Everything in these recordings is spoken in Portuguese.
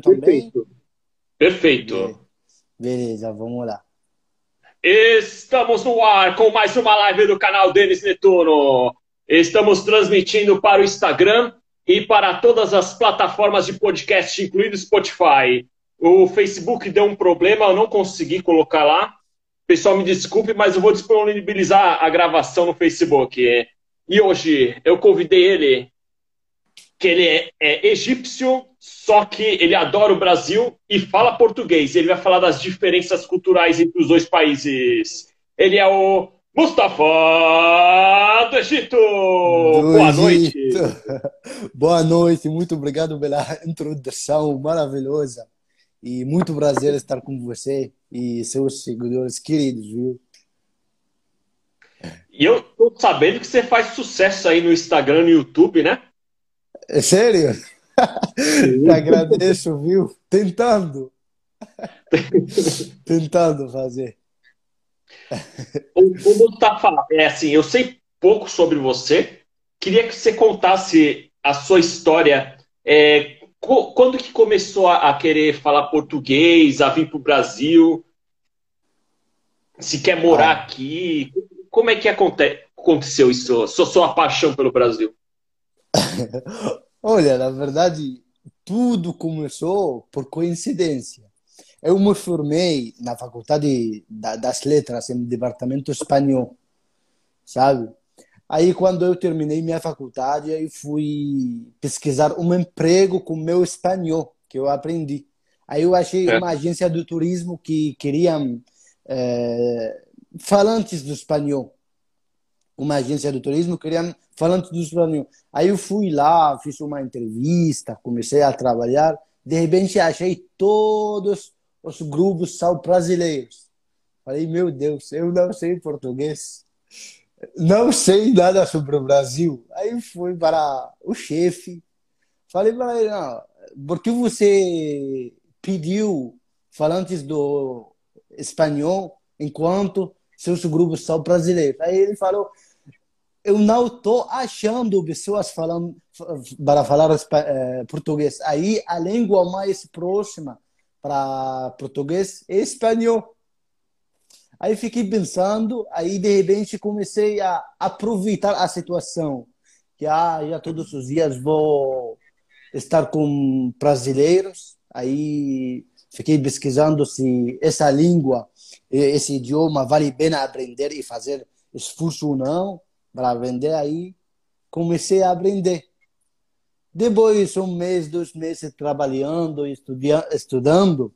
também? Perfeito. Perfeito. Beleza, vamos lá. Estamos no ar com mais uma live do canal Denis Netuno. Estamos transmitindo para o Instagram e para todas as plataformas de podcast, incluindo Spotify. O Facebook deu um problema, eu não consegui colocar lá. Pessoal, me desculpe, mas eu vou disponibilizar a gravação no Facebook. E hoje eu convidei ele, que ele é, é egípcio, só que ele adora o Brasil e fala português. Ele vai falar das diferenças culturais entre os dois países. Ele é o Mustafa do Egito. Do Boa Egito. noite. Boa noite, muito obrigado pela introdução maravilhosa. E muito prazer estar com você e seus seguidores queridos, viu? E eu tô sabendo que você faz sucesso aí no Instagram e no YouTube, né? É sério? Te agradeço, viu? Tentando. Tentando fazer. O, Mustafa, é assim, eu sei pouco sobre você. Queria que você contasse a sua história. É, quando que começou a, querer falar português, a vir para o Brasil? Se quer morar Ah. aqui? Como é que aconte- aconteceu isso? Sua, sua paixão pelo Brasil? Olha, na verdade, tudo começou por coincidência. Eu me formei na Faculdade da- das Letras, em Departamento Espanhol, sabe? Aí, quando eu terminei minha faculdade, eu fui pesquisar um emprego com meu espanhol, que eu aprendi. Aí eu achei É. uma agência de turismo que queriam eh, falantes do espanhol. Uma agência de turismo queriam falantes do espanhol. Aí eu fui lá, fiz uma entrevista, comecei a trabalhar. De repente, achei todos os grupos são brasileiros. Falei, meu Deus, eu não sei português. Não sei nada sobre o Brasil. Aí fui para o chefe. Falei para ele, não, por que você pediu falantes do espanhol enquanto seus grupos são brasileiros? Aí ele falou, eu não estou achando pessoas falando para falar eh, português. Aí a língua mais próxima para português é espanhol. Aí fiquei pensando, aí de repente comecei a aproveitar a situação, que ah, já todos os dias vou estar com brasileiros. Aí fiquei pesquisando se essa língua, esse idioma vale a pena aprender e fazer esforço ou não para aprender. Aí comecei a aprender. Depois, um mês, dois meses trabalhando estudia- estudando,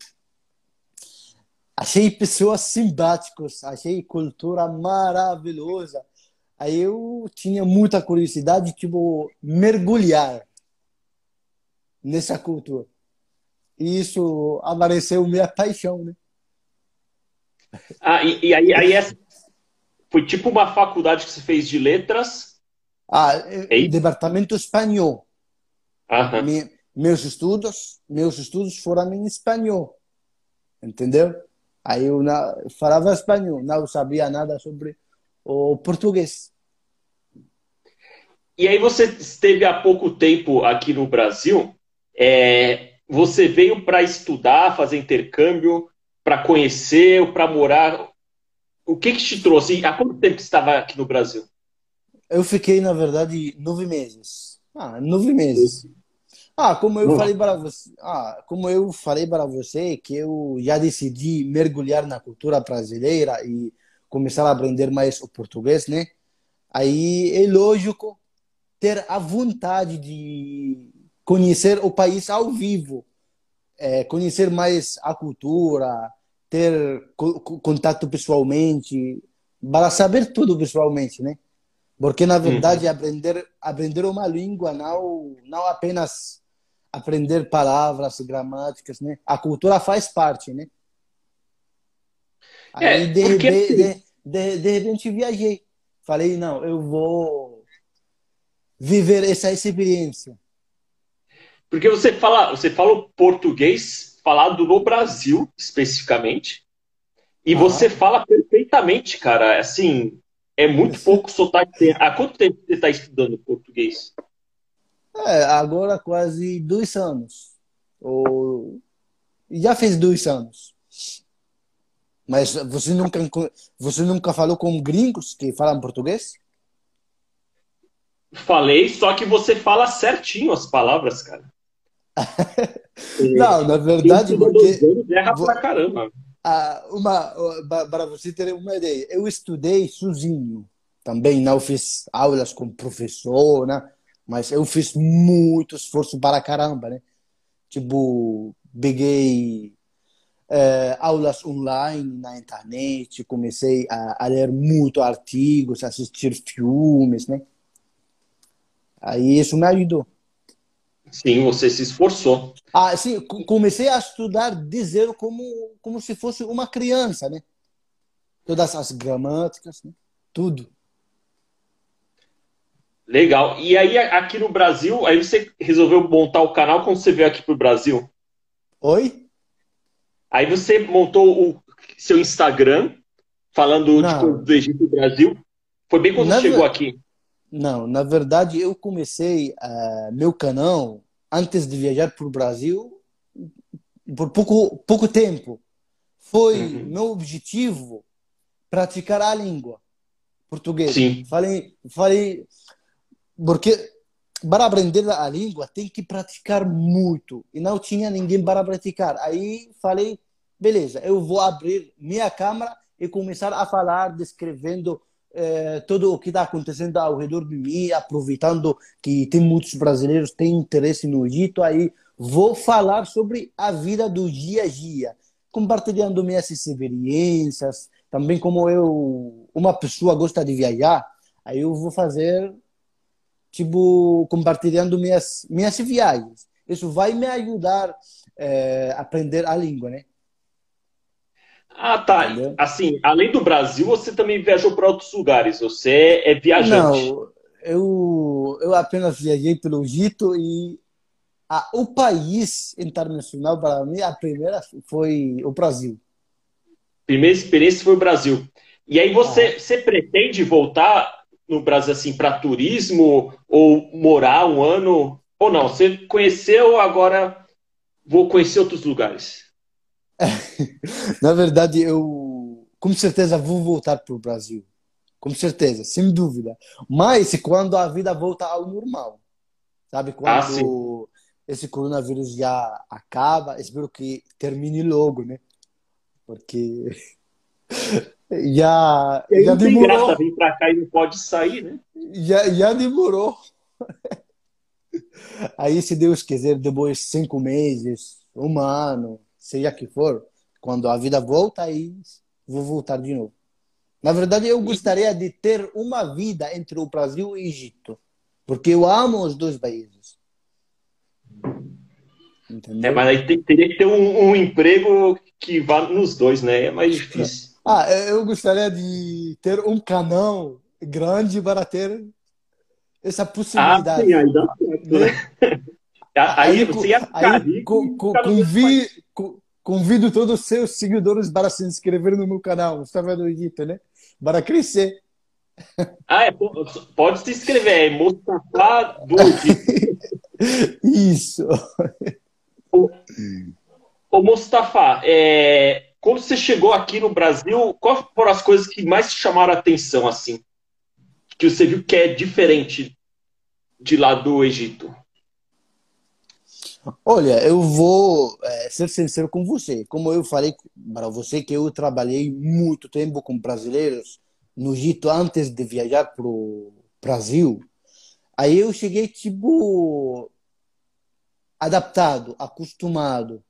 achei pessoas simpáticas, achei cultura maravilhosa. Aí eu tinha muita curiosidade, tipo, mergulhar nessa cultura. E isso apareceu minha paixão, né? Ah, e, e aí, aí essa foi tipo uma faculdade que você fez de letras? Ah, Ei. departamento espanhol. Aham. Me- meus estudos, meus estudos foram em espanhol, entendeu? Aí eu falava espanhol, não sabia nada sobre o português. E aí você esteve há pouco tempo aqui no Brasil. é, você veio para estudar, fazer intercâmbio, para conhecer, ou para morar. O que que te trouxe? Há quanto tempo você estava aqui no Brasil? Eu fiquei, na verdade, nove meses. Ah, nove meses. Ah, como eu falei para você, ah, como eu falei para você que eu já decidi mergulhar na cultura brasileira e começar a aprender mais o português, né? Aí é lógico ter a vontade de conhecer o país ao vivo, é, conhecer mais a cultura, ter co- co- contato pessoalmente, para saber tudo pessoalmente, né? Porque na verdade aprender aprender uma língua não não apenas aprender palavras, gramáticas, né? A cultura faz parte, né? É, Aí de, porque- rebe- de, de, de repente viajei. Falei, não, eu vou viver essa experiência. Porque você fala, você fala o português falado no Brasil, especificamente, e Ah. você fala perfeitamente, cara. Assim, é muito pouco sotaque. Há quanto tempo você está estudando português? É, agora quase dois anos. Ou... Já fez dois anos. Mas você nunca, você nunca falou com gringos que falam português? Falei, só que você fala certinho as palavras, cara. Não, na verdade, porque. Erra pra caramba. Ah, uma, para você ter uma ideia, eu estudei sozinho. Também não fiz aulas com professor, né? Mas eu fiz muito esforço para caramba, né? Tipo, peguei é, aulas online na internet, comecei a, a ler muito artigos, assistir filmes, né? Aí isso me ajudou. Sim, você se esforçou. Ah, sim, comecei a estudar de zero como, como se fosse uma criança, né? Todas as gramáticas, né? tudo. Legal. E aí, aqui no Brasil, aí você resolveu montar o canal quando você veio aqui para o Brasil? Oi? Aí você montou o seu Instagram, falando tipo, do Egito e Brasil. Foi bem quando você chegou aqui. Não, na verdade eu comecei uh, meu canal antes de viajar para o Brasil por pouco, pouco tempo. Foi uhum. meu objetivo praticar a língua portuguesa. Sim. Falei, falei, porque para aprender a língua tem que praticar muito e não tinha ninguém para praticar. Aí falei, beleza, eu vou abrir minha câmera e começar a falar, descrevendo é, tudo o que está acontecendo ao redor de mim, aproveitando que tem muitos brasileiros que têm interesse no Egito, aí vou falar sobre a vida do dia a dia, compartilhando minhas experiências, também como eu, uma pessoa gosta de viajar, aí eu vou fazer, tipo, compartilhando minhas, minhas viagens. Isso vai me ajudar é, a aprender a língua, né? Ah, tá. Entendeu? Assim, além do Brasil, você também viajou para outros lugares. Você é viajante. Não, eu, eu apenas viajei pelo Egito e a, o país internacional para mim, a primeira foi o Brasil. Primeira experiência foi o Brasil. E aí você, ah. você pretende voltar no Brasil assim para turismo ou morar um ano ou não? Você conheceu agora vou conhecer outros lugares. Na verdade, eu com certeza vou voltar para o Brasil. Com certeza, sem dúvida. Mas quando a vida volta ao normal. Sabe? Quando ah, esse coronavírus já acaba, espero que termine logo, né? Porque já, já demorou. Graça vir para cá e não pode sair, né? Já, já demorou. Aí, se Deus quiser, depois de cinco meses, um ano, seja que for, quando a vida volta, aí vou voltar de novo. Na verdade, eu gostaria de ter uma vida entre o Brasil e o Egito, porque eu amo os dois países. Entendeu? É, mas aí teria que ter um, um, emprego que vá nos dois, né? É mais difícil. Ah, eu gostaria de ter um canal grande para ter essa possibilidade. Ah, sim, dá certo, né? Aí, aí, você ia ficar aí, com, com, com, vi, com, convido todos os seus seguidores para se inscrever no meu canal, Mustafa do Egito, né? Para crescer. Ah, é, pode se inscrever, é Mustafa. Isso. O, o Mustafa, é, quando você chegou aqui no Brasil, quais foram as coisas que mais te chamaram a atenção, assim? Que você viu que é diferente de lá do Egito? Olha, eu vou é, ser sincero com você. Como eu falei para você que eu trabalhei muito tempo com brasileiros no Egito antes de viajar para o Brasil, aí eu cheguei tipo adaptado, acostumado.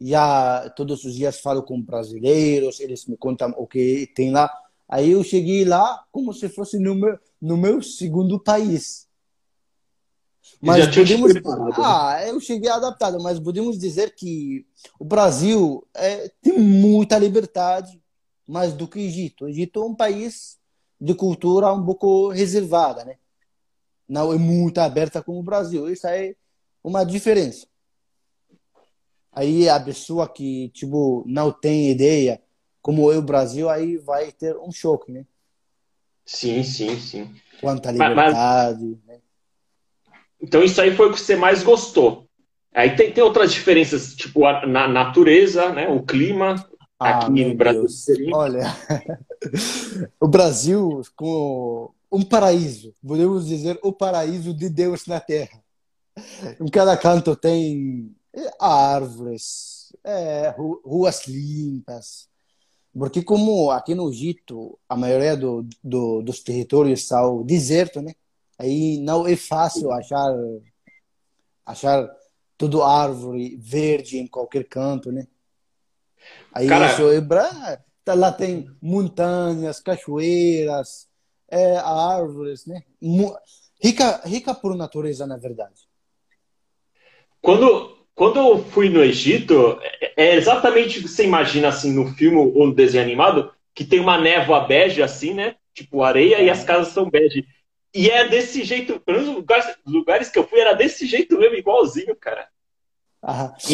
Já todos os dias falo com brasileiros, eles me contam o que tem lá. Aí eu cheguei lá como se fosse no meu, no meu segundo país. Mas podemos. Né? Ah, eu cheguei adaptado, mas podemos dizer que o Brasil é, tem muita liberdade, mais do que o Egito. O Egito é um país de cultura um pouco reservada, né? Não é muito aberta como o Brasil. Isso é uma diferença. Aí a pessoa que tipo não tem ideia como é o Brasil aí vai ter um choque, né? Sim, sim, sim. Quanto à liberdade, mas, mas... né? Então isso aí foi o que você mais gostou. Aí tem, tem outras diferenças, tipo a, na natureza, né? O clima. Ah, aqui no Brasil. Olha, o Brasil com um paraíso, podemos dizer o paraíso de Deus na Terra. Em cada canto tem árvores, é, ruas limpas, porque como aqui no Egito a maioria do, do, dos territórios são deserto, né? Aí não é fácil achar achar tudo árvore verde em qualquer canto, né? Aí Cara... isso é tá, lá tem montanhas, cachoeiras, é, árvores, né? Rica, rica por natureza, na verdade. Quando, quando eu fui no Egito, é, é exatamente o que você imagina assim no filme ou no desenho animado, que tem uma névoa bege assim, né? Tipo areia é. e as casas são bege. E é desse jeito, pelo menos lugares, lugares que eu fui era desse jeito mesmo, igualzinho, cara.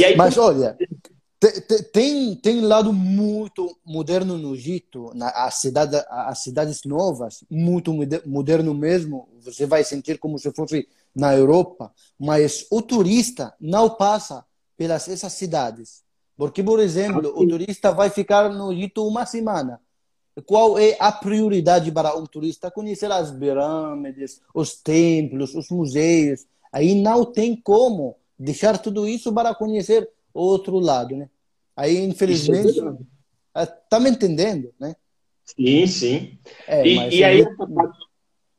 Aí, Mas olha, tem, tem lado muito moderno no Egito, na, a cidade, as cidades novas, muito moderno mesmo. Você vai sentir como se fosse na Europa, mas o turista não passa pelas essas cidades. Porque, por exemplo, o turista vai ficar no Egito uma semana. Qual é a prioridade para um turista? Conhecer as pirâmides, os templos, os museus. Aí não tem como deixar tudo isso para conhecer outro lado, né? Aí, infelizmente, é tá me entendendo, né? Sim, sim. É, e, e aí, essa parte,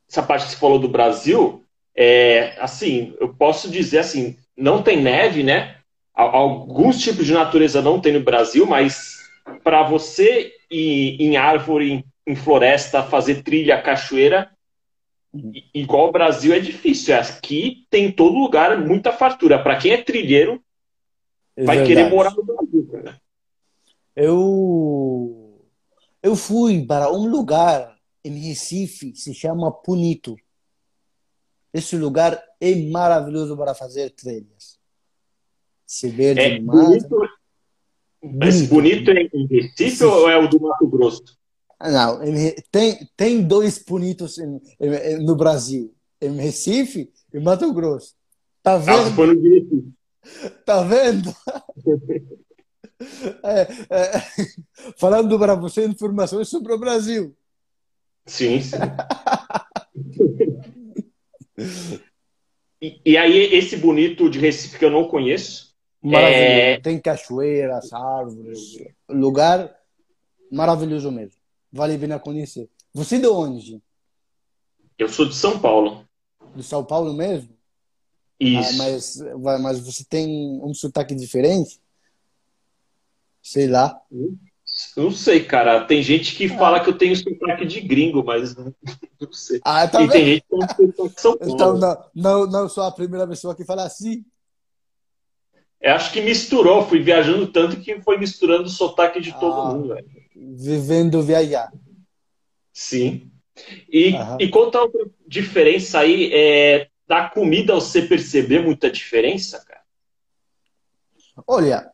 essa parte que você falou do Brasil, é, assim, eu posso dizer assim, não tem neve, né? Alguns tipos de natureza não tem no Brasil, mas para você ir em árvore, em floresta, fazer trilha, cachoeira, igual o Brasil é difícil. Aqui tem todo lugar muita fartura. Para quem é trilheiro, é vai verdade. querer morar no Brasil. Cara. Eu eu fui para um lugar em Recife, se chama Punito. Esse lugar é maravilhoso para fazer trilhas. Se verde é bonito, Mas bonito é em Recife ou é o do Mato Grosso? Não, tem, tem dois bonitos no Brasil, em Recife e Mato Grosso. Tá ah, vendo? Ah. Tá vendo? É, é, falando para você informações sobre o Brasil. Sim, sim. e, e, aí, esse bonito de Recife que eu não conheço. Maravilhoso. É... Tem cachoeiras, árvores, lugar maravilhoso mesmo. Vale a pena conhecer. Você é de onde? Eu sou de São Paulo. De São Paulo mesmo? Isso. Ah, mas, mas você tem um sotaque diferente? Sei lá. Não sei, cara. Tem gente que ah. fala que eu tenho sotaque de gringo, mas não, sei. Ah, tá e vendo? tem gente que tem sotaque de São Paulo. Então, não, não, não sou a primeira pessoa que fala assim. Eu acho que misturou. Fui viajando tanto que foi misturando o sotaque de todo ah. mundo, velho vivendo viajar. Sim. E, e conta outra diferença aí é, da comida você perceber muita diferença, cara? Olha,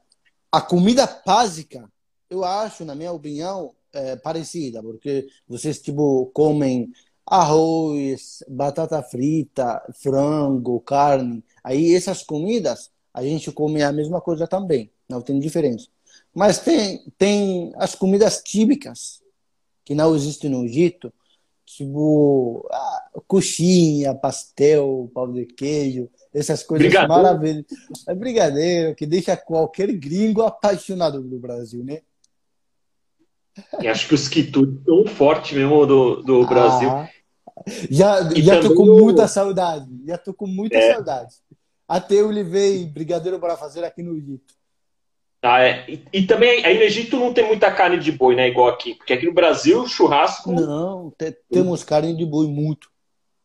a comida básica, eu acho, na minha opinião, é parecida, porque vocês tipo comem arroz, batata frita, frango, carne. Aí essas comidas a gente come a mesma coisa também, não tem diferença. Mas tem, tem as comidas típicas que não existem no Egito, tipo ah, coxinha, pastel, pão de queijo, essas coisas brigadeiro. maravilhosas. É brigadeiro, que deixa qualquer gringo apaixonado do Brasil, né? E acho que os quitutes são forte mesmo do, do ah, Brasil. Já, já tô com muita saudade. Já tô com muita é. saudade. Até eu levei brigadeiro para fazer aqui no Egito. Ah, é. e, e, também aí no Egito não tem muita carne de boi, né? Igual aqui. Porque aqui no Brasil, churrasco. Não, te, temos carne de boi muito.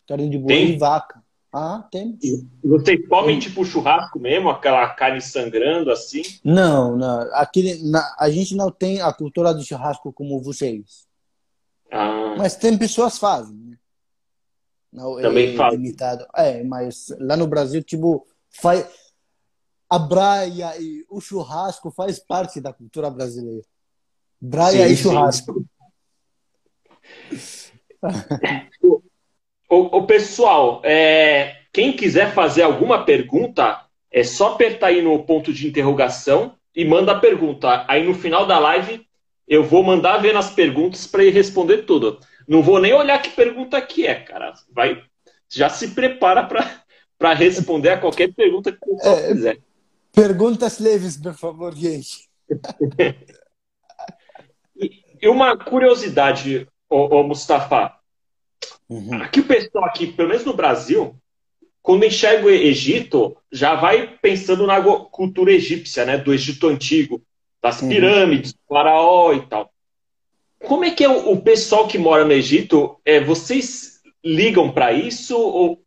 Carne de boi tem? e vaca. Ah, temos. E vocês comem tem. tipo churrasco mesmo, aquela carne sangrando assim? Não, não. Aqui, na, a gente não tem a cultura do churrasco como vocês. Ah. Mas tem pessoas que fazem. Né? Não, também é, fazem. Limitado. É, mas lá no Brasil, tipo, faz a braia e o churrasco faz parte da cultura brasileira. Braia sim, e churrasco. o, o, pessoal, é, quem quiser fazer alguma pergunta, é só apertar aí no ponto de interrogação e manda a pergunta. Aí no final da live eu vou mandar ver nas perguntas para ele responder tudo. Não vou nem olhar que pergunta que é, cara. Vai, já se prepara para responder a qualquer pergunta que você é, quiser. Perguntas leves, por favor, gente. e uma curiosidade, ô, ô Mustafa. Uhum. Aqui o pessoal aqui, pelo menos no Brasil, quando enxerga o Egito, já vai pensando na cultura egípcia, né? Do Egito antigo, das uhum. pirâmides, do faraó e tal. Como é que é o, o pessoal que mora no Egito? É, vocês ligam para isso ou,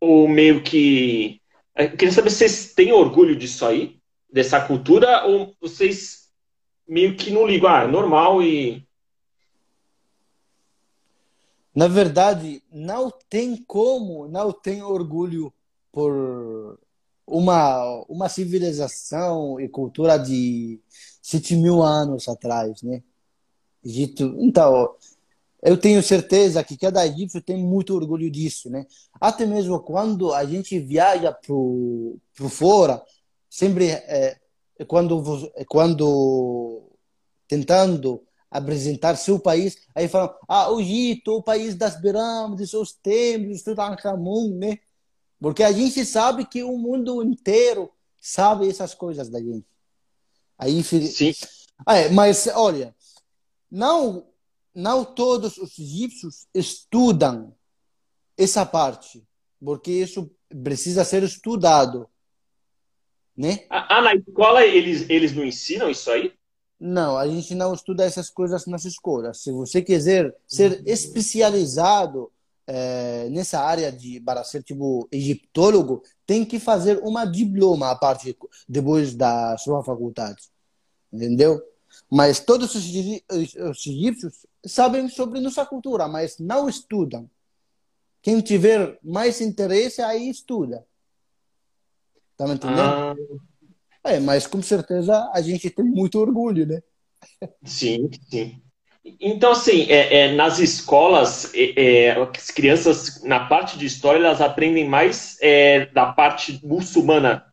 ou meio que é, eu queria saber se vocês têm orgulho disso aí, dessa cultura, ou vocês meio que não ligam, ah, é normal e. Na verdade, não tem como não tem orgulho por uma, uma civilização e cultura de 7 mil anos atrás, né? Egito. Então, eu tenho certeza que cada egípcio tem muito orgulho disso, né? Até mesmo quando a gente viaja pro pro fora, sempre é, é quando é quando tentando apresentar seu país, aí falam, ah, o Egito, o país das pirâmides, os templos, Tutankhamun, né? Porque a gente sabe que o mundo inteiro sabe essas coisas da gente. Aí, Sim. É, mas olha, não não todos os egípcios estudam essa parte, porque isso precisa ser estudado. Né? Ah, na escola eles, eles não ensinam isso aí? Não, a gente não estuda essas coisas nas escolas. Se você quiser ser especializado é, nessa área de para ser tipo egiptólogo, tem que fazer uma diploma a parte depois da sua faculdade, entendeu? Mas todos os, os egípcios sabem sobre nossa cultura, mas não estudam. Quem tiver mais interesse, aí estuda. Tá me entendendo? Ah. É, mas com certeza a gente tem muito orgulho, né? Sim, sim. Então, assim, é, é nas escolas, é, é as crianças, na parte de história, elas aprendem mais é, da parte muçulmana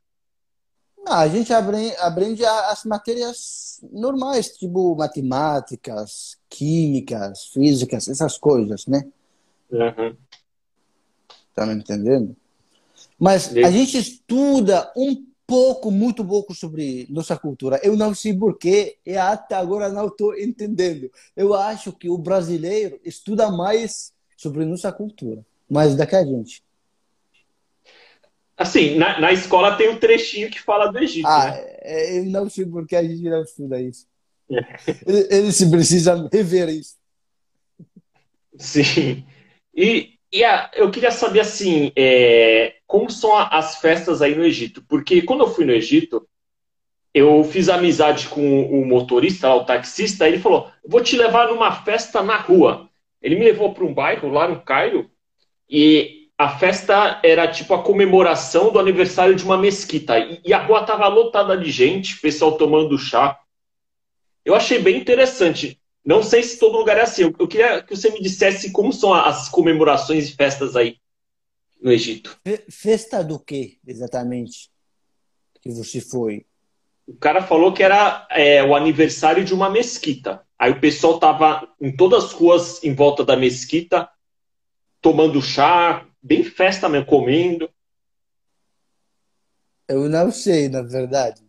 ah, a gente aprende, as matérias normais, tipo matemáticas, químicas, físicas, essas coisas, né? Uhum. Tá me entendendo? Mas a gente estuda um pouco, muito pouco sobre nossa cultura. Eu não sei porquê e até agora não estou entendendo. Eu acho que o brasileiro estuda mais sobre nossa cultura, mais do que a gente. Assim, na, na escola tem um trechinho que fala do Egito. Ah, né? É, eu não sei porque a gente não estuda isso. É. Eles precisam rever isso. Sim. E, e a, eu queria saber, assim, é, como são as festas aí no Egito? Porque quando eu fui no Egito, eu fiz amizade com o motorista, o taxista, ele falou: vou te levar numa festa na rua. Ele me levou para um bairro lá no Cairo e a festa era tipo a comemoração do aniversário de uma mesquita. E, a rua tava lotada de gente, pessoal tomando chá. Eu achei bem interessante. Não sei se todo lugar é assim. Eu, eu queria que você me dissesse como são as comemorações e festas aí no Egito. Festa do que, exatamente? Que você foi? O cara falou que era é, o aniversário de uma mesquita. Aí o pessoal tava em todas as ruas em volta da mesquita, tomando chá, bem festa mesmo, comendo. Eu não sei, na verdade.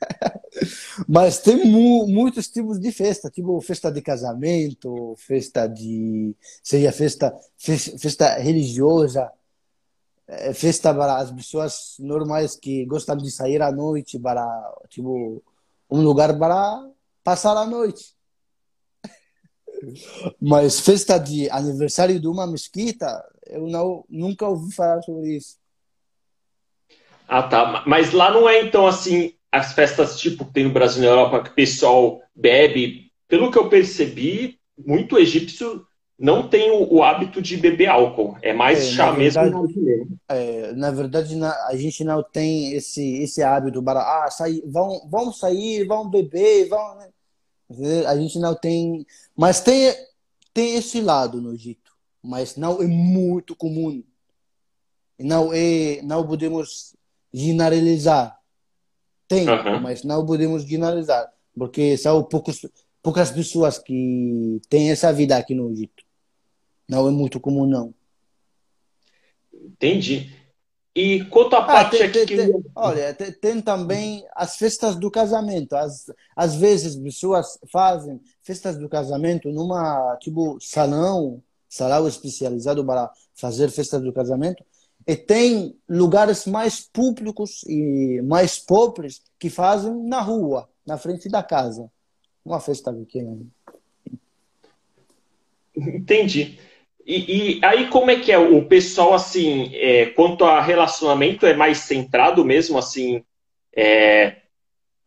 Mas tem mu muitos tipos de festa, tipo festa de casamento, festa de. seja festa, festa religiosa, é, festa para as pessoas normais que gostam de sair à noite, para tipo, um lugar para passar a noite. Mas festa de aniversário de uma mesquita, eu não, nunca ouvi falar sobre isso. Ah, tá. Mas lá não é, então, assim, as festas tipo que tem no Brasil e na Europa, que o pessoal bebe. Pelo que eu percebi, muito egípcio não tem o, o hábito de beber álcool. É mais é, chá verdade, mesmo. É, na verdade, na, a gente não tem esse, esse hábito para, ah, sair, vão, vão sair, vão beber, vão... Né? A gente não tem... Mas tem, tem esse lado no Egito mas não é muito comum. Não é, não podemos generalizar. Tem, uhum. mas não podemos generalizar, porque são poucos, poucas pessoas que têm essa vida aqui no Egito. Não é muito comum, não. Entendi. E quanto à ah, parte tem, aqui tem, que... Olha, tem, tem, também as festas do casamento. Às, às vezes pessoas fazem festas do casamento numa, tipo, salão, salão especializado para fazer festas do casamento. E tem lugares mais públicos e mais pobres que fazem na rua, na frente da casa. Uma festa pequena. Entendi. E, e, aí como é que é o pessoal assim, é, quanto a relacionamento é mais centrado mesmo assim é,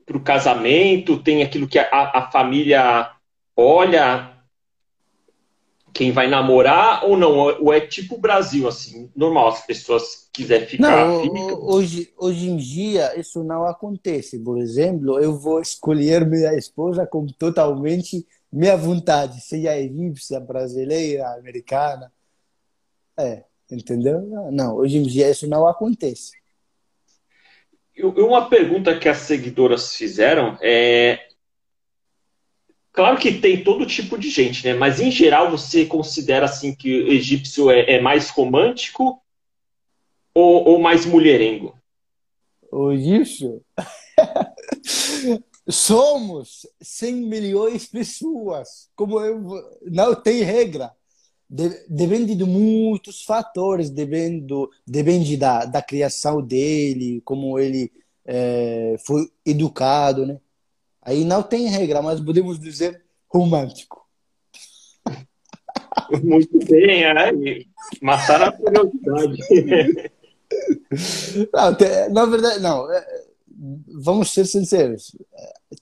para o casamento, tem aquilo que a, a, família olha quem vai namorar ou não? Ou é tipo Brasil assim, normal as pessoas quiser ficar. Não, fica. hoje hoje em dia isso não acontece. Por exemplo, eu vou escolher minha esposa com totalmente minha vontade, seja egípcia, brasileira, americana. É, entendeu? Não, hoje em dia isso não acontece. Uma pergunta que as seguidoras fizeram é. Claro que tem todo tipo de gente, né? Mas em geral você considera assim que o egípcio é, é mais romântico ou, ou mais mulherengo? O egípcio? Somos 100 milhões de pessoas. Como eu, não tem regra. depende de muitos fatores, depende, depende da, da criação dele, como ele é, foi educado, né? Aí não tem regra, mas podemos dizer romântico. Muito bem, é. Mataram a curiosidade. Não, na verdade, não. É, vamos ser sinceros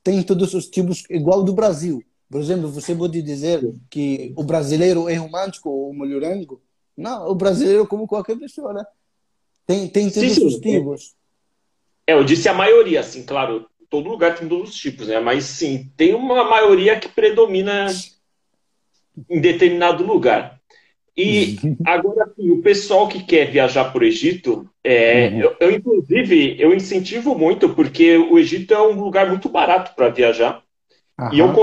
tem todos os tipos igual do Brasil. Por exemplo, você pode dizer que o brasileiro é romântico ou mulherengo? Não, o brasileiro como qualquer pessoa, né? Tem, tem todos sim, sim. os tipos. É, eu disse a maioria, assim, claro, todo lugar tem todos os tipos, né? Mas sim, tem uma maioria que predomina em determinado lugar. E agora, assim, o pessoal que quer viajar para o Egito, é, uhum. eu, eu, inclusive, eu incentivo muito, porque o Egito é um lugar muito barato para viajar. Uhum. E eu,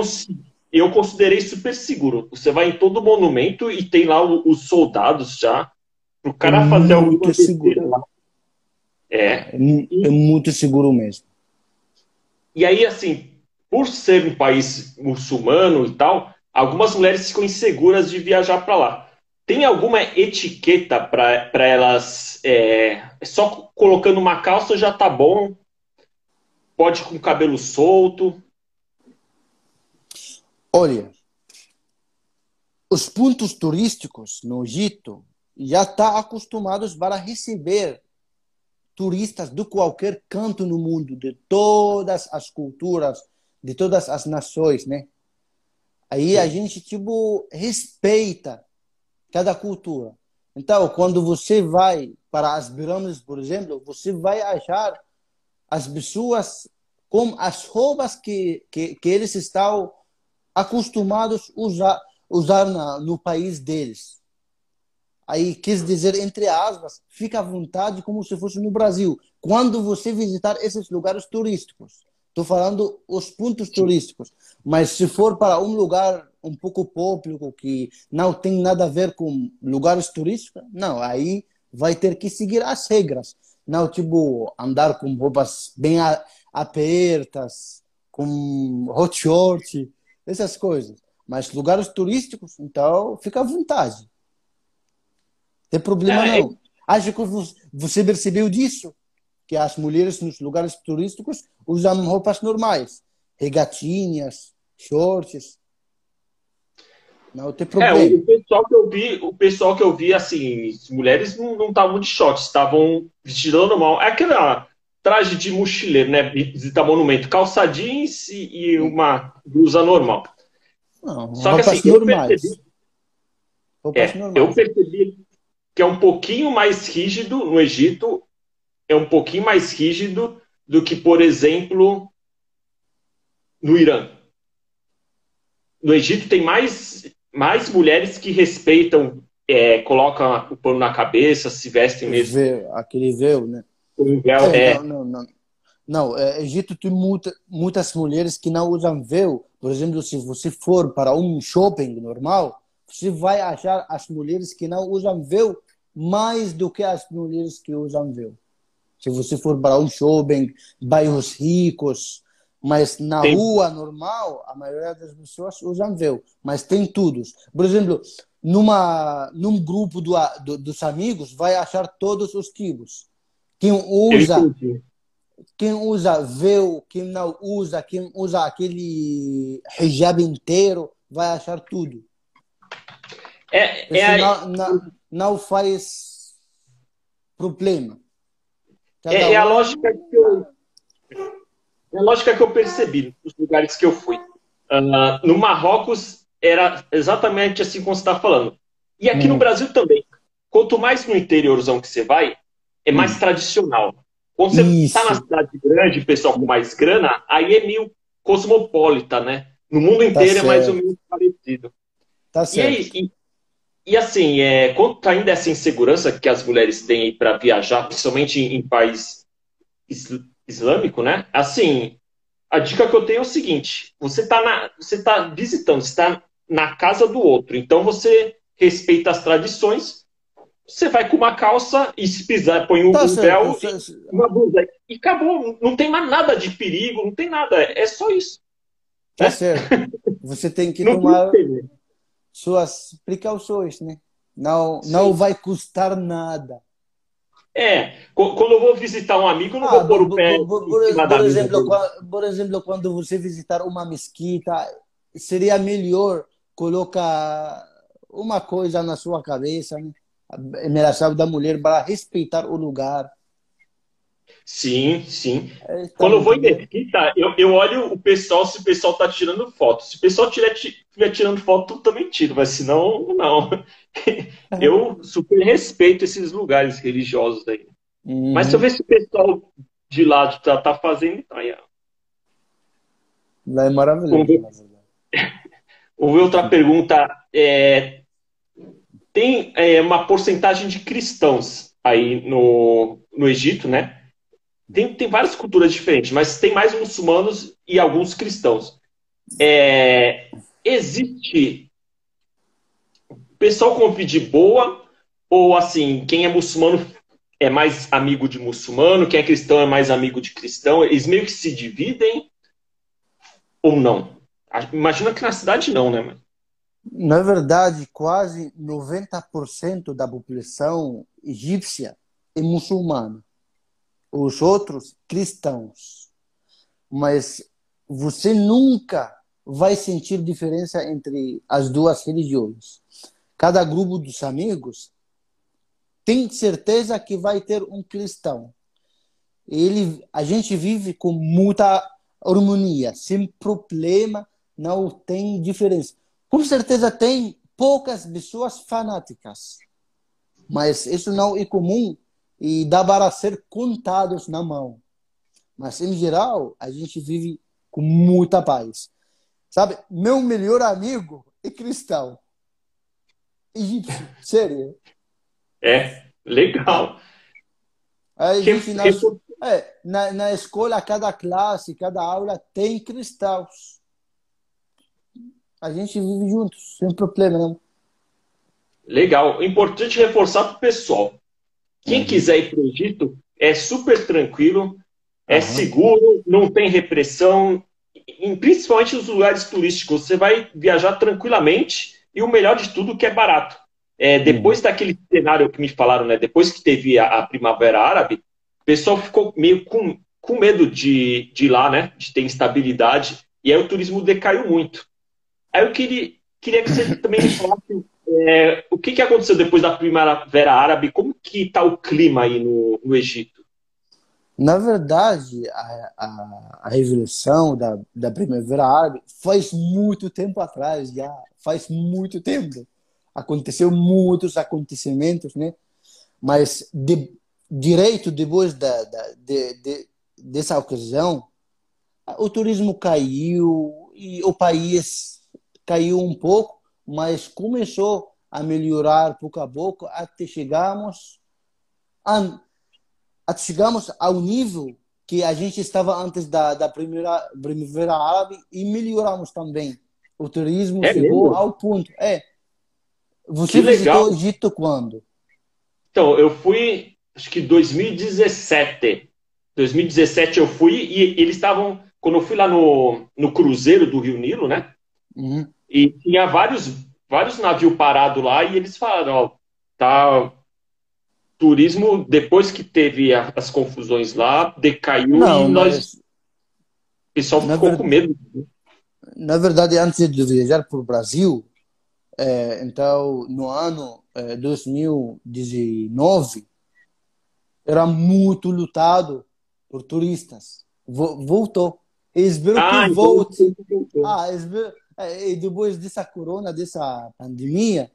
eu considerei super seguro. Você vai em todo monumento e tem lá os soldados já, para o cara fazer alguma coisa. É. É, é muito seguro mesmo. E aí, assim, por ser um país muçulmano e tal, algumas mulheres ficam inseguras de viajar para lá. Tem alguma etiqueta para elas? É, só colocando uma calça já tá bom? Pode com cabelo solto? Olha, os pontos turísticos no Egito já estão tá acostumados para receber turistas de qualquer canto no mundo, de todas as culturas, de todas as nações, né? Aí a gente tipo respeita cada cultura. Então, quando você vai para as pirâmides, por exemplo, você vai achar as pessoas com as roupas que, que, que eles estão acostumados a usar, usar na, no país deles. Aí, quis dizer, entre aspas, fica à vontade como se fosse no Brasil. Quando você visitar esses lugares turísticos. Estou falando os pontos turísticos. Mas se for para um lugar um pouco público que não tem nada a ver com lugares turísticos, não, aí vai ter que seguir as regras. Não, tipo, andar com roupas bem apertas, com hot short, essas coisas. Mas lugares turísticos, então, fica à vontade. Tem problema é, não. Acho que você percebeu disso? Que as mulheres nos lugares turísticos usam roupas normais. Regatinhas, shorts. Não tem problema. É, o pessoal que eu vi, o pessoal que eu vi, assim, as mulheres não estavam de shorts, estavam vestidas normal. É aquela traje de mochileiro, né? Visita monumento, calça jeans e, e uma blusa normal. Não, Só que assim, eu percebi, é, eu percebi que é um pouquinho mais rígido no Egito, é um pouquinho mais rígido do que, por exemplo, no Irã. No Egito tem mais mais mulheres que respeitam, é, colocam o pano na cabeça, se vestem mesmo. aquele véu, né? o véu é... Não, não, não. Não, é, Egito tem muita, muitas mulheres que não usam véu. Por exemplo, se você for para um shopping normal, você vai achar as mulheres que não usam véu mais do que as mulheres que usam véu. Se você for para um shopping, bairros ricos, mas na tem. rua normal, a maioria das pessoas usam véu. Mas tem tudo. Por exemplo, numa, num grupo do, do, dos amigos, vai achar todos os tipos. Quem usa, quem usa véu, quem não usa, quem usa aquele hijab inteiro, vai achar tudo. É, é não, não, não faz problema. é, é, a lógica que eu é a lógica que eu percebi nos lugares que eu fui. Uh, no Marrocos era exatamente assim como você está falando. E aqui hum. no Brasil também. Quanto mais no interiorzão que você vai, é mais hum. tradicional. Quando você está na cidade grande, pessoal com mais grana, aí é meio cosmopolita, né? No mundo tá inteiro tá é mais ou menos parecido. Tá certo. E, e, e assim, é, quanto ainda essa insegurança que as mulheres têm para viajar, principalmente em, em país islâmico, né? Assim, a dica que eu tenho é o seguinte: você está na, você tá visitando, está na casa do outro, então você respeita as tradições. Você vai com uma calça e se pisar põe um, tá véu e uma blusa e acabou. Não tem mais nada de perigo, não tem nada. É só isso. Tá né? certo. Você tem que tomar suas precauções, né? Não, não vai custar nada. É, quando eu vou visitar um amigo, eu não ah, vou pôr o pé por, por, por, por exemplo, quando, por exemplo, quando você visitar uma mesquita, seria melhor colocar uma coisa na sua cabeça, né? A da mulher para respeitar o lugar. Sim, sim. É, tá Quando eu vou em mesquita, eu, eu olho o pessoal se o pessoal tá tirando foto. Se o pessoal estiver tirando foto, eu também tiro, mas senão, não. eu super respeito esses lugares religiosos aí. Uhum. Mas se eu ver se o pessoal de lá tá, tá fazendo, então aí. Lá é maravilhoso. Outra pergunta. É, tem é, uma porcentagem de cristãos aí no, no Egito, né? Tem, tem várias culturas diferentes, mas tem mais muçulmanos e alguns cristãos. É, existe. Pessoal convive de boa, ou assim, quem é muçulmano é mais amigo de muçulmano, quem é cristão é mais amigo de cristão, eles meio que se dividem ou não? Imagina que na cidade não, né? Na verdade, quase 90% da população egípcia é muçulmana os outros cristãos. Mas você nunca vai sentir diferença entre as duas religiões. Cada grupo dos amigos tem certeza que vai ter um cristão. Ele, a gente vive com muita harmonia, sem problema, não tem diferença. Com certeza tem poucas pessoas fanáticas, mas isso não é comum e dá para ser contados na mão. Mas, em geral, a gente vive com muita paz. Sabe, meu melhor amigo é cristão. Egípcio, sério. É, legal. A gente, na, é, na, na escola, cada classe, cada aula tem cristãos. A gente vive juntos, sem problema não. Legal. Importante reforçar para o pessoal. Quem uhum. quiser ir para o Egito é super tranquilo, é uhum. seguro, não tem repressão, e, principalmente nos lugares turísticos. Você vai viajar tranquilamente e o melhor de tudo que é barato. É, depois uhum. daquele cenário que me falaram, né, depois que teve a, a Primavera Árabe, o pessoal ficou meio com, com medo de, de ir lá, né, de ter instabilidade, e aí o turismo decaiu muito. Aí eu queria, queria que você também me falasse é, o que, que aconteceu depois da Primavera Árabe? Como que está o clima aí no, no Egito? Na verdade, a, a, a, revolução da, da Primavera Árabe faz muito tempo atrás, já faz muito tempo. Aconteceu muitos acontecimentos, né? Mas de, direito depois da, da de, de, dessa ocasião, o turismo caiu e o país caiu um pouco mas começou a melhorar pouco a pouco até chegarmos a, chegamos ao nível que a gente estava antes da, da primeira primavera árabe e melhoramos também. O turismo É chegou mesmo? ao ponto. É. Você Que legal. visitou o Egito quando? Então, eu fui, acho que 2017. 2017 eu fui e eles estavam, quando eu fui lá no, no cruzeiro do Rio Nilo, né? Uhum. E tinha vários, vários navios parados lá e eles falaram, ó, tá. Turismo, depois que teve a- as confusões lá, decaiu Não, e nós, mas o pessoal ficou ver- com medo. na verdade, antes de viajar para o Brasil, eh, então, no ano eh, 2019, era muito lutado por turistas. Vo- Voltou. E espero Ah, que então volte. voltou. Ah, espero- eh, e depois dessa corona, dessa pandemia,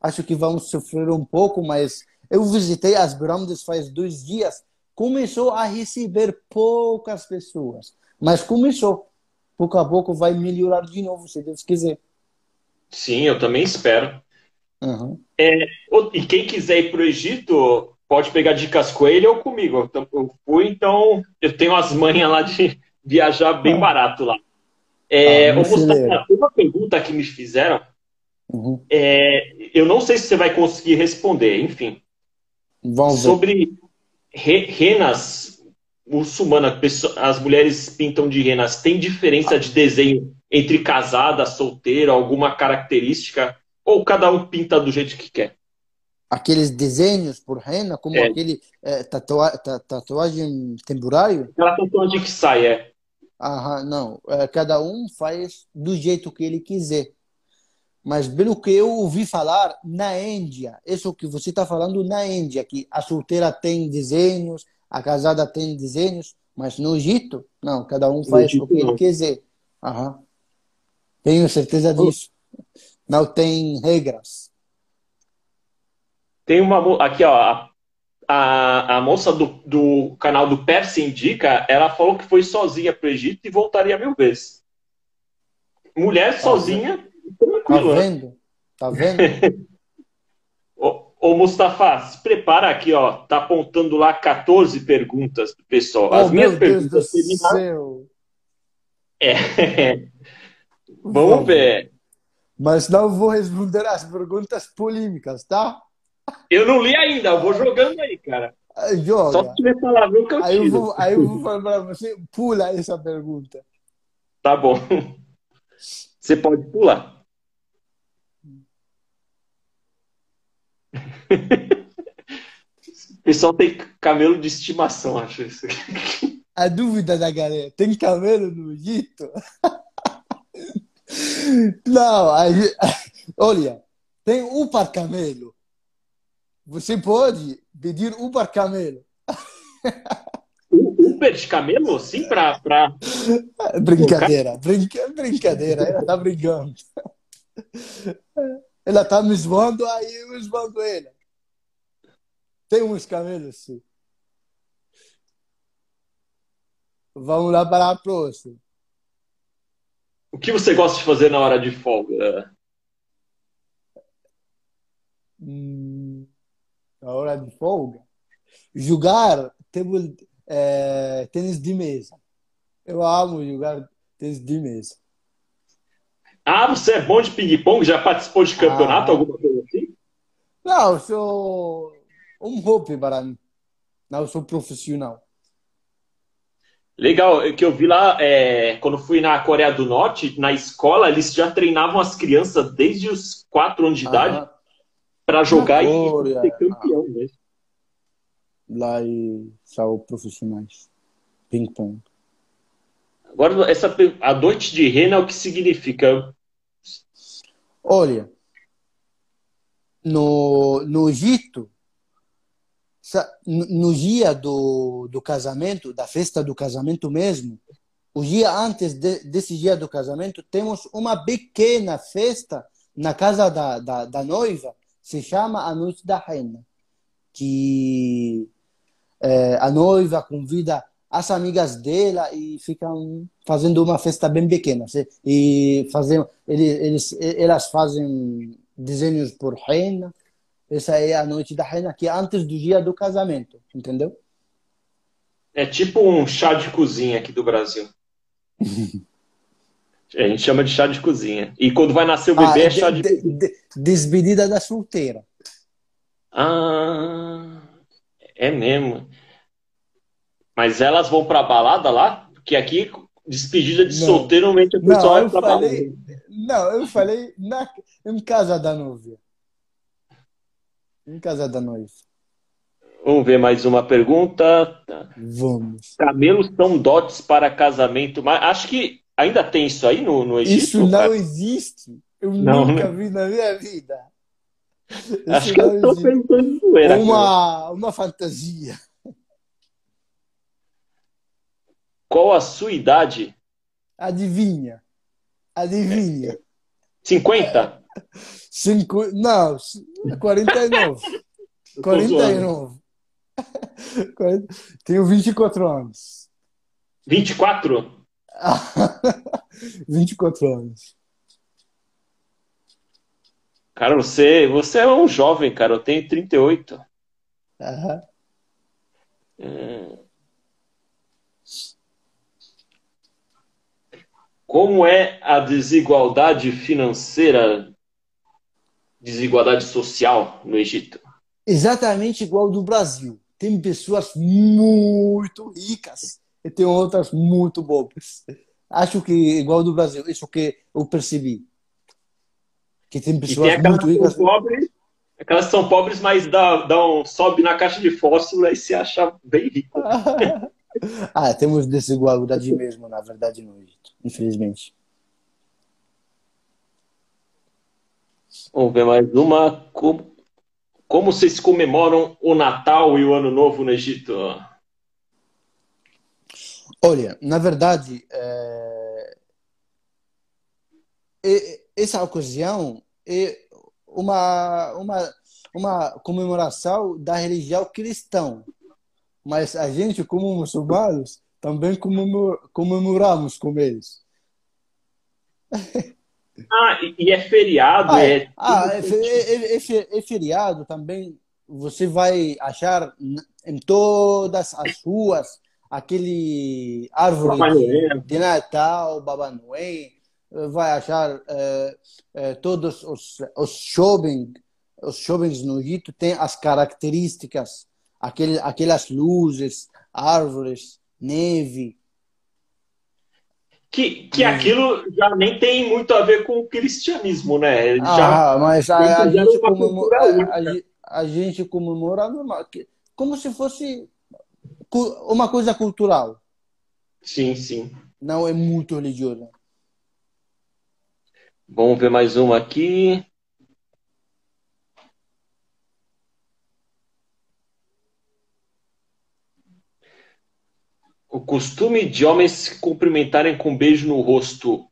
acho que vamos sofrer um pouco, mas eu visitei as pirâmides faz dois dias. Começou a receber poucas pessoas, mas começou. Pouco a pouco vai melhorar de novo, se Deus quiser. Sim, eu também espero. Uhum. Ô, E quem quiser ir para o Egito, pode pegar dicas com ele ou comigo. Eu fui, então eu tenho as manhas lá de viajar bem barato lá. É, Ah, tem uma pergunta que me fizeram. Uhum. É, eu não sei se você vai conseguir responder, enfim. Vamos. Sobre re- renas muçulmanas, as mulheres pintam de renas. Tem diferença de desenho entre casada, solteira, alguma característica? Ou cada um pinta do jeito que quer? Aqueles desenhos por rena, como É. aquele eh, tatua- ta- tatuagem temporário, Aquela tatuagem que sai, é. Aham, não. É, cada um faz do jeito que ele quiser. Mas pelo que eu ouvi falar, na Índia, isso que você está falando na Índia, que a solteira tem desenhos, a casada tem desenhos, mas no Egito, não, cada um faz Egito, o que não. ele quiser. Aham. Tenho certeza disso. Não tem regras. Tem uma. Aqui, ó. A, a, moça do, do canal do Perse Indica, ela falou que foi sozinha pro Egito e voltaria mil vezes. Mulher sozinha, Tá tranquilo. né? vendo? Tá vendo? Ô, ô, Mustafa, se prepara aqui, ó. Tá apontando lá 14 perguntas do pessoal. As Oh, minhas perguntas terminaram. É. Vamos ver. Mas não vou responder as perguntas polêmicas, tá? Eu não li ainda, eu vou jogando aí, cara. Ah, Só Joga. se tiver palavrão que eu Aí eu vou, aí eu vou falar para você, pula essa pergunta. Tá bom. Você pode pular. O pessoal tem camelo de estimação, acho isso. A dúvida da galera, tem camelo no Egito? Não, aí, olha, tem Uber camelo. Você pode pedir Uber camelo. Uber de camelo, sim, pra, pra... Brincadeira, brinca, brincadeira, ela tá brincando. Ela tá me zoando, aí eu zoando ela. Tem uns camelos, sim. Vamos lá para a próxima. O que você gosta de fazer na hora de folga? Hum, na hora de folga, jogar table, é, tênis de mesa. Eu amo jogar tênis de mesa. Ah, você é bom de ping-pong? Já participou de campeonato, Ah. alguma coisa assim? Não, eu sou um hobby para mim. Não sou profissional. Legal, é que eu vi lá, é, quando fui na Coreia do Norte, na escola, eles já treinavam as crianças desde os 4 anos de idade Aham. Para jogar e ser campeão mesmo. Lá e são profissionais. Ping-pong. Agora, essa, a noite de rena, é o que significa? Olha, no, no Egito, no dia do, do casamento, da festa do casamento mesmo, o dia antes de- desse dia do casamento, temos uma pequena festa na casa da, da, da noiva, se chama a Noite da Rena, que eh, a noiva convida as amigas dela e ficam fazendo uma festa bem pequena. E fazem, eles, eles, elas fazem desenhos por rena. Essa é a noite da rena, que é antes do dia do casamento, entendeu? É tipo um chá de cozinha aqui do Brasil. A gente chama de chá de cozinha. E quando vai nascer o bebê, ah, é chá de, de, de Despedida da solteira. Ah, é mesmo. Mas elas vão pra balada lá? Porque aqui, despedida de não. solteiro, normalmente o pessoal não, eu pra falei, balada. Não, eu falei na, em casa da noiva. Em casa da noiva. Vamos ver mais uma pergunta. Vamos. Camelos são dotes para casamento. Mas acho que ainda tem isso aí no, no Egito. Isso não cara? existe. Eu não, nunca né? vi na minha vida. Isso acho que eu estou pensando zoeira. Uma, uma fantasia. Qual a sua idade? Adivinha. Adivinha. 50? Cinco, não, 49. 49. Tenho 24 anos. 24? 24 anos. Cara, você, você é um jovem, cara. Eu tenho 38. Uhum. Hum. Como é a desigualdade financeira, desigualdade social no Egito? Exatamente igual do Brasil tem pessoas muito ricas e tem outras muito pobres. Acho que igual do Brasil, isso que eu percebi. Que tem pessoas tem muito ricas. Pobres, aquelas que são pobres, mas dá, dá um, sobe na caixa de fósforo e se acha bem rico. ah, temos desigualdade mesmo, na verdade, no Egito, infelizmente. Vamos ver mais uma. Como, como vocês comemoram o Natal e o Ano Novo no Egito? Olha, na verdade, é... essa ocasião é uma, uma, uma comemoração da religião cristã. Mas a gente, como muçulmanos, também comemoramos com eles. Ah, e é feriado? Ah, é, ah, é, é, é, é, feriado também. Você vai achar em todas as ruas aquele árvore de, de Natal, Baba Noel. Vai achar é, é, todos os, os shopping, os shoppings no Egito têm as características, aquele, aquelas luzes, árvores, neve, que, que aquilo já nem tem muito a ver com o cristianismo, né? Ah, já, mas a, a gente comemora, a, a, gente comemora normal, como se fosse uma coisa cultural. Sim, sim. Não é muito religiosa. Vamos ver mais uma aqui. O costume de homens se cumprimentarem com um beijo no rosto.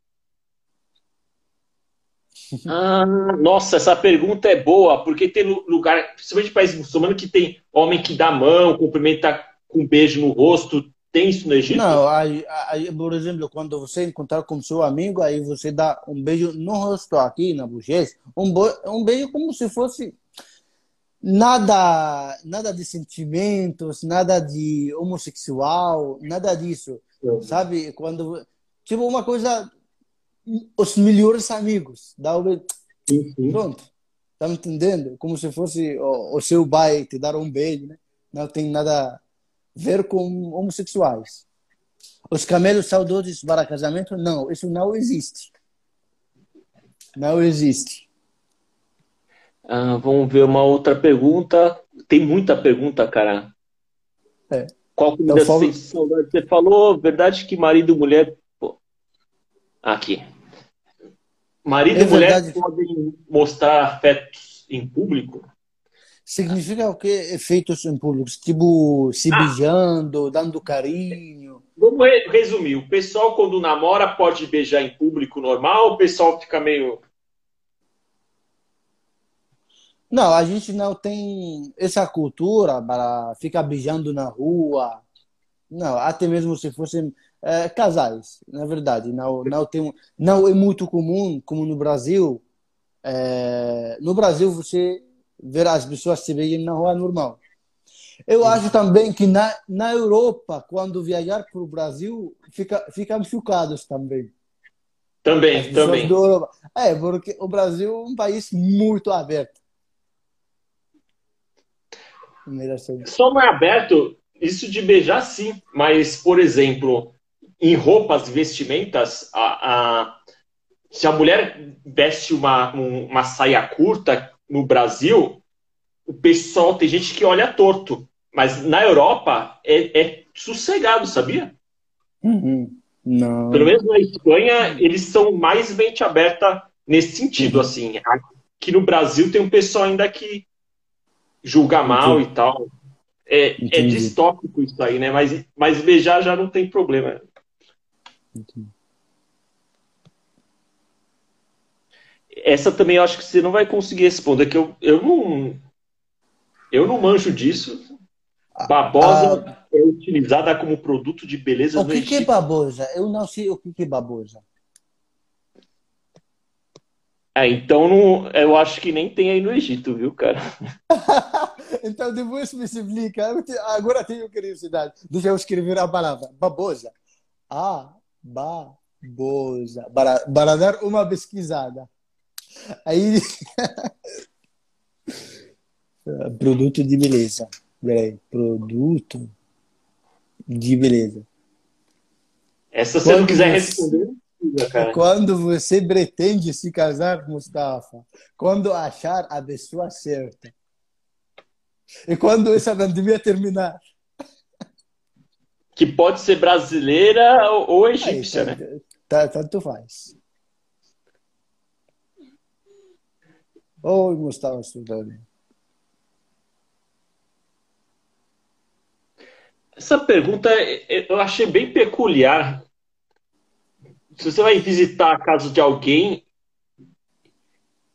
Ah, nossa, essa pergunta é boa, porque tem lugar, principalmente países muçulmanos, que tem homem que dá mão, cumprimenta um beijo no rosto. Tem isso no Egito? Não, aí, aí, por exemplo, quando você encontrar com seu amigo, aí você dá um beijo no rosto aqui, na bochecha, um, um beijo como se fosse nada nada de sentimentos, nada de homossexual, nada disso, Sim. sabe? Quando tipo uma coisa os melhores amigos, dá o pronto, tá me entendendo? Como se fosse o, o, seu pai te dar um beijo, né? Não tem nada ver com homossexuais. Os camelos saudosos para casamento, não, isso não existe. Não existe. Ah, vamos ver uma outra pergunta. Tem muita pergunta, cara. É. Qual comida então, falo... saudade? Você falou, verdade que marido e mulher. Pô. Aqui. Marido é e mulher verdade. podem mostrar afetos em público? Significa o que? Efeitos em público? Tipo, se ah. beijando, dando carinho. Vamos resumir. O pessoal, quando namora, pode beijar em público normal, o pessoal fica meio não, a gente não tem essa cultura para ficar beijando na rua. Não, até mesmo se fossem é, casais, na verdade. Não, não, tem, não é muito comum, como no Brasil. É, no Brasil, você ver as pessoas se beijando na rua normal. Eu acho também que na, na Europa, quando viajar para o Brasil, fica, ficamos chocados também. Também, também. É, porque o Brasil é um país muito aberto. Só não é aberto, isso de beijar sim, mas, por exemplo, em roupas, vestimentas, a, a, se a mulher veste uma, uma saia curta no Brasil, o pessoal tem gente que olha torto. Mas na Europa é, é sossegado, sabia? Uhum. Não. Pelo menos na Espanha, eles são mais mente aberta nesse sentido, uhum. assim. Aqui no Brasil tem um pessoal ainda que julga mal Entendi. e tal. É, é distópico isso aí, né? Mas, mas beijar já não tem problema. Entendi. Essa também eu acho que você não vai conseguir responder, que eu, eu não. Eu não manjo disso. Babosa ah, é utilizada como produto de beleza O que, que é babosa? Eu não sei o que, que é babosa. É, então não, eu acho que nem tem aí no Egito, viu, cara? então depois me explica. Agora tenho curiosidade. Deixa eu escrever a palavra. Babosa. Ah, babosa. Para, para dar uma pesquisada. Aí. Produto de beleza. Peraí, produto de beleza. Essa, se você não quiser responder, cara. Quando você pretende se casar, Mustafa, quando achar a pessoa certa. E quando essa pandemia terminar. Que pode ser brasileira ou egípcia, Aí, né? Tá, tanto faz. Oi, Mustafa Sudani. Essa pergunta eu achei bem peculiar. Se você vai visitar a casa de alguém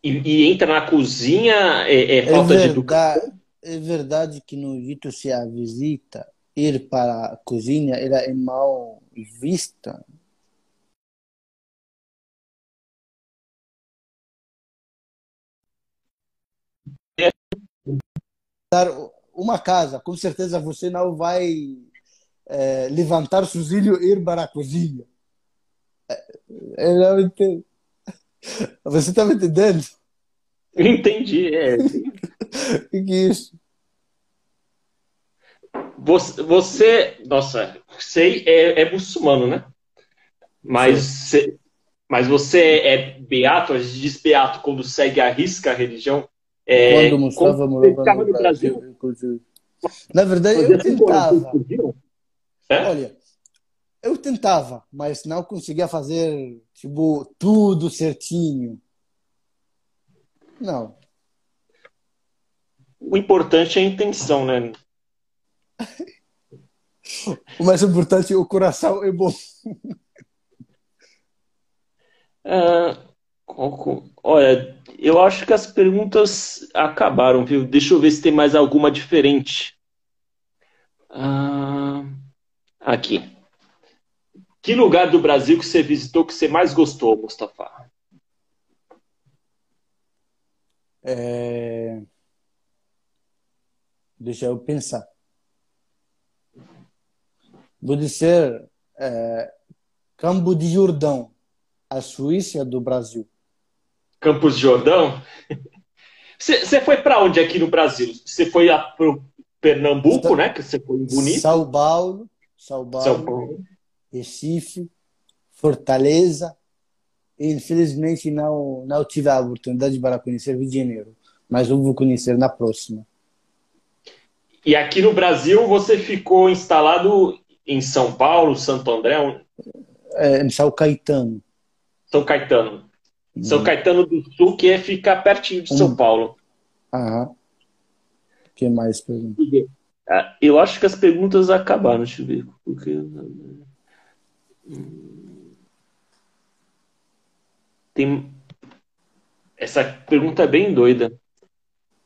e, e entra na cozinha, é, é falta é verdade, de educação? É verdade que no Egito, se a visita ir para a cozinha, ela é mal vista. Uma casa, com certeza você não vai é, levantar sozinho e ir para a cozinha. É, eu não entendo. Você está me entendendo? Entendi, é. O que é isso? Você, você, nossa, sei, é, é muçulmano, né? Mas, mas você é beato, a gente diz beato quando segue a risca a religião. É, Quando Mustafa morava no Brasil, Brasil. Na verdade, eu tentava. É? Olha, eu tentava, mas não conseguia fazer tipo tudo certinho. Não. O importante é a intenção, né? o mais importante, o coração é bom. Uh, olha, eu acho que as perguntas acabaram, viu? Deixa eu ver se tem mais alguma diferente. Ah, aqui. Que lugar do Brasil que você visitou que você mais gostou, Mustafa? É... Deixa eu pensar. Vou dizer é... Campo de Jordão, a Suíça do Brasil. Campos de Jordão. Você foi para onde aqui no Brasil? Você foi para o Pernambuco, né? Que você foi em Bonito. São Paulo, São Paulo, São Paulo, Recife, Fortaleza. Infelizmente não não tive a oportunidade para conhecer Rio de Janeiro, mas eu vou conhecer na próxima. E aqui no Brasil você ficou instalado em São Paulo, Santo André? É, em São Caetano. São Caetano. São hum. Caetano do Sul, que é ficar pertinho de São Paulo. Aham. O que mais pergunta? Ah, eu acho que as perguntas acabaram, deixa eu ver. Porque... Tem... Essa pergunta é bem doida.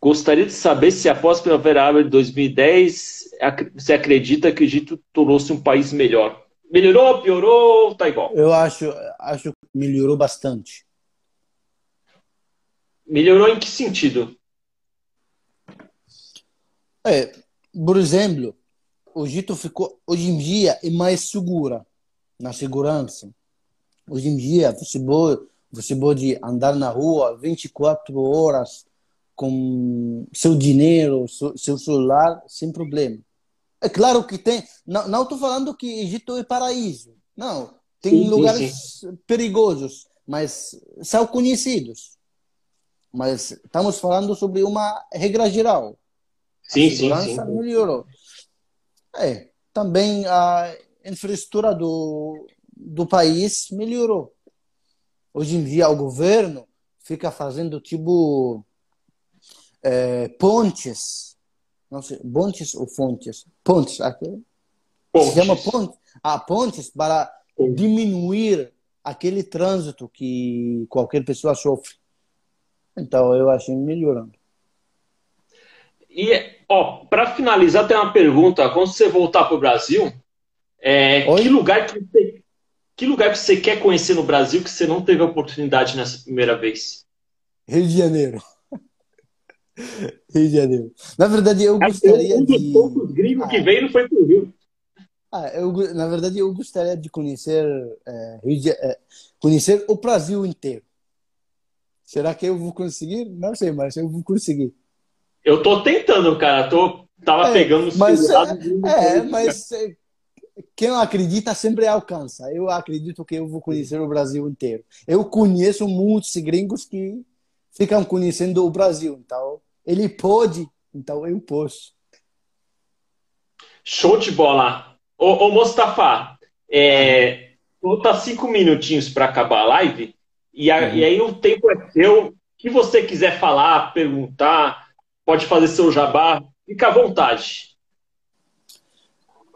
Gostaria de saber se após a Primavera Árabe de 2010 você acredita que o Egito tornou-se um país melhor. Melhorou, piorou, tá igual? Eu acho, acho que melhorou bastante. Melhorou em que sentido? É, por exemplo, o Egito ficou, hoje em dia, é mais segura na segurança. Hoje em dia, você pode, você pode andar na rua 24 horas com seu dinheiro, seu celular, sem problema. É claro que tem. Não estou falando que Egito é paraíso. Não. Tem sim, lugares sim. perigosos, mas são conhecidos. Mas estamos falando sobre uma regra geral. Sim, a segurança sim, sim. melhorou. É, também a infraestrutura do, do país melhorou. Hoje em dia o governo fica fazendo tipo é, pontes, não sei, pontes ou fontes? Pontes, aqui. pontes. se chama pontes. Ah, pontes para diminuir aquele trânsito que qualquer pessoa sofre. Então eu achei melhorando. E, ó, para finalizar, tem uma pergunta. Quando você voltar para o Brasil, é, que lugar que você, que lugar que você quer conhecer no Brasil que você não teve oportunidade nessa primeira vez? Rio de Janeiro. Rio de Janeiro. Na verdade, eu gostaria um dos de. poucos gringos ah. que veio não foi para o Rio. Ah, eu, na verdade, eu gostaria de conhecer, é, de, é, conhecer o Brasil inteiro. Será que eu vou conseguir? Não sei, mas eu vou conseguir. Eu tô tentando, cara. Tô, tava é, pegando os mas, é, é, mas é, quem acredita sempre alcança. Eu acredito que eu vou conhecer o Brasil inteiro. Eu conheço muitos gringos que ficam conhecendo o Brasil. Então, ele pode, então eu posso. Show de bola. Ô, ô Mostafa, é, falta cinco minutinhos para acabar a live, e, a, uhum. e, aí o tempo é seu. O que você quiser falar, perguntar, pode fazer seu jabá, fica à vontade.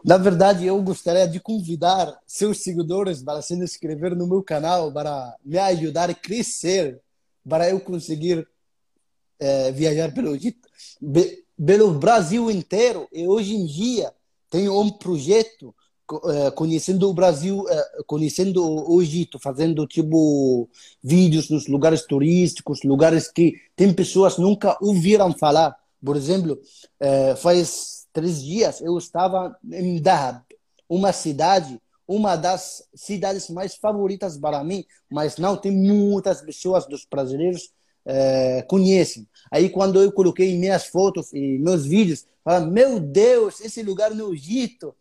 Na verdade, eu gostaria de convidar seus seguidores para se inscrever no meu canal, para me ajudar a crescer, para eu conseguir é, viajar pelo, pelo Brasil inteiro. E hoje em dia, tem um projeto conhecendo o Brasil, uh, conhecendo o Egito, fazendo tipo vídeos nos lugares turísticos, lugares que tem pessoas nunca ouviram falar. Por exemplo, uh, faz três dias eu estava em Dahab, uma cidade, uma das cidades mais favoritas para mim, mas não tem muitas pessoas dos brasileiros conhecem. Aí quando eu coloquei minhas fotos e meus vídeos, fala meu Deus, esse lugar no Egito.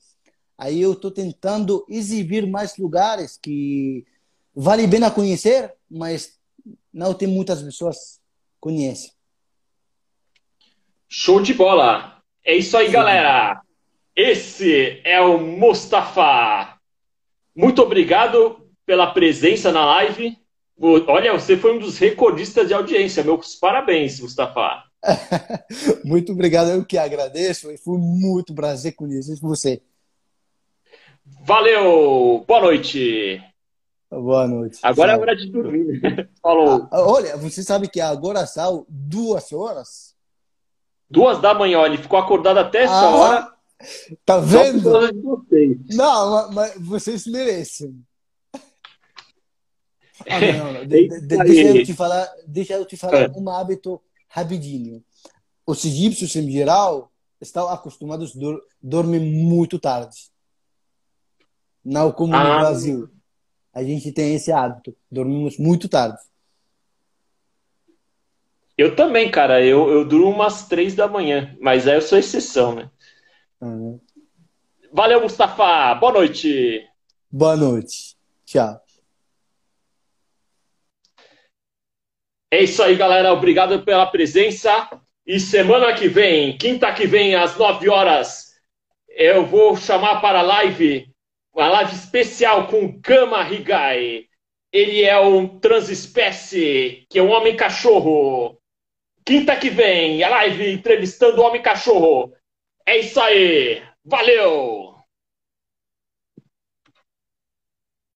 Aí eu estou tentando exibir mais lugares que vale a pena conhecer, mas não tem muitas pessoas conhecem. Show de bola! É isso aí, Sim. galera! Esse é o Mustafa. Muito obrigado pela presença na live. Olha, você foi um dos recordistas de audiência. Meus parabéns, Mustafa. muito obrigado, eu que agradeço. Foi muito prazer conhecer você. Valeu! Boa noite! Boa noite. Agora tchau. é hora de dormir. Falou. Ah, olha, você sabe que agora são duas horas? Duas da manhã, ele ficou acordado até essa ah, hora. Tá vendo? Não, mas vocês merecem. Ah, não, não. De, de, deixa eu te falar, deixa eu te falar é. um hábito rapidinho. Os egípcios, em geral, estão acostumados a dormir muito tarde. Não como ah. no Brasil. A gente tem esse hábito. Dormimos muito tarde. Eu também, cara. Eu, eu durmo umas três da manhã. Mas aí eu sou exceção, né? Uhum. Valeu, Mustafa. Boa noite. Boa noite. Tchau. É isso aí, galera. Obrigado pela presença. E semana que vem, quinta que vem, às 9 horas, eu vou chamar para a live, uma live especial com Kama Higai. Ele é um transespécie, que é um homem-cachorro. Quinta que vem, a live entrevistando o homem-cachorro. É isso aí. Valeu!